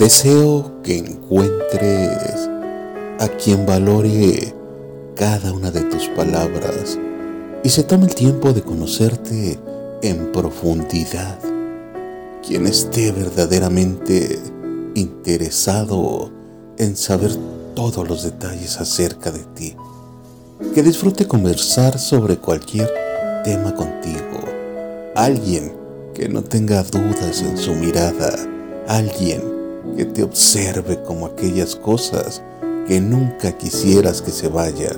Deseo que encuentres a quien valore cada una de tus palabras y se tome el tiempo de conocerte en profundidad. Quien esté verdaderamente interesado en saber todos los detalles acerca de ti. Que disfrute conversar sobre cualquier tema contigo. Alguien que no tenga dudas en su mirada. Alguien que te observe como aquellas cosas que nunca quisieras que se vayan.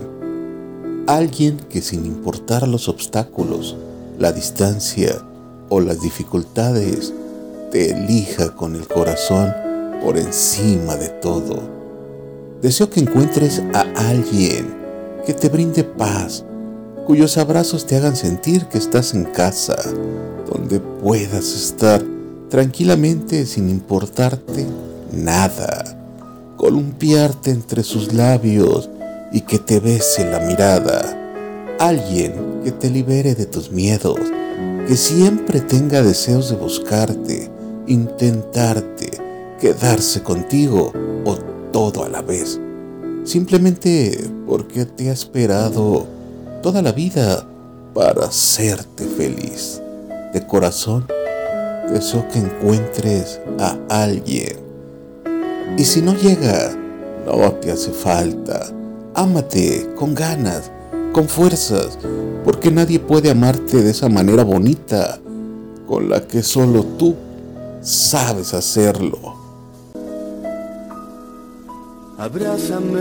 Alguien que sin importar los obstáculos, la distancia o las dificultades, te elija con el corazón por encima de todo. Deseo que encuentres a alguien que te brinde paz, cuyos abrazos te hagan sentir que estás en casa, donde puedas estar tranquilamente sin importarte nada, columpiarte entre sus labios y que te bese la mirada. Alguien que te libere de tus miedos, que siempre tenga deseos de buscarte, intentarte, quedarse contigo o todo a la vez. Simplemente porque te ha esperado toda la vida para hacerte feliz. De corazón, deseo que encuentres a alguien. Y si no llega, no te hace falta. Ámate con ganas, con fuerzas, porque nadie puede amarte de esa manera bonita con la que solo tú sabes hacerlo. Abrázame,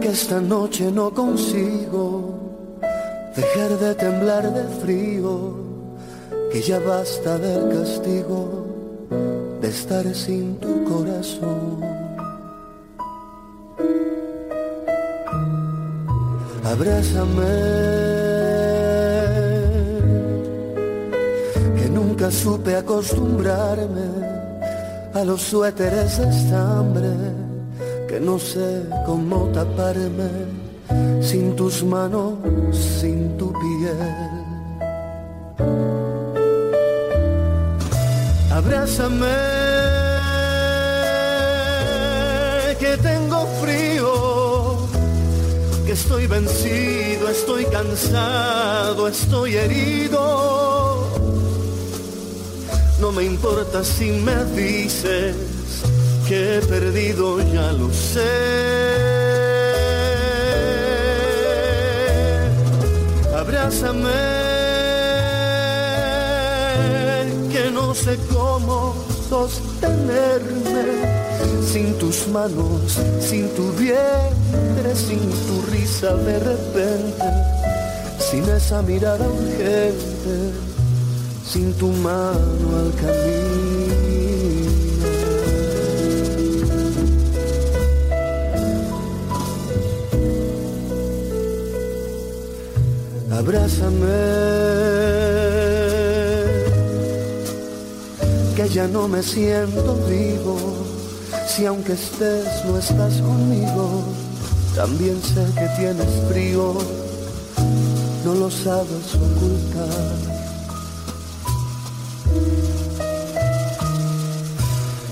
que esta noche no consigo dejar de temblar de frío, que ya basta del castigo de estar sin tu corazón. Abrázame supe acostumbrarme a los suéteres de estambre, que no sé cómo taparme sin tus manos, sin tu piel. Abrázame, que tengo frío, que estoy vencido, estoy cansado, estoy herido no me importa si me dices que he perdido, ya lo sé. Abrázame, que no sé cómo sostenerme sin tus manos, sin tu vientre, sin tu risa de repente, sin esa mirada urgente sin tu mano al camino. Abrázame, que ya no me siento vivo, si aunque estés no estás conmigo, también sé que tienes frío, no lo sabes ocultar.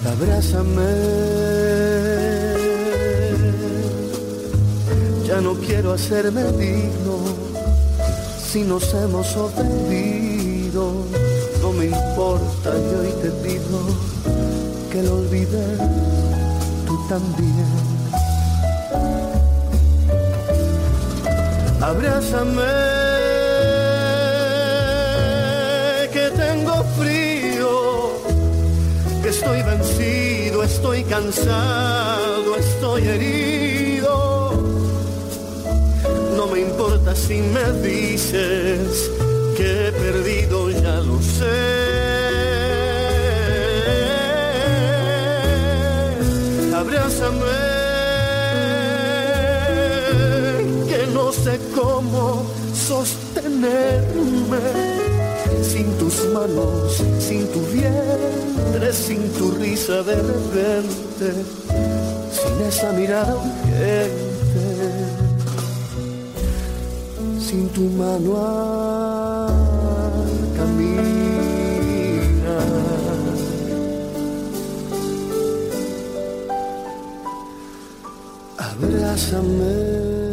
abrázame. Ya no quiero hacerme digno si nos hemos ofendido. No me importa, yo hoy te pido que lo olvides tú también. Abrázame Estoy vencido, estoy cansado, estoy herido. Importa si me dices que he perdido, ya lo sé. Abrázame, que no sé cómo sostenerme sin tus manos, sin tu vientre, sin tu risa de repente, sin esa mirada urgente, sin tu mano al caminar. Abrázame.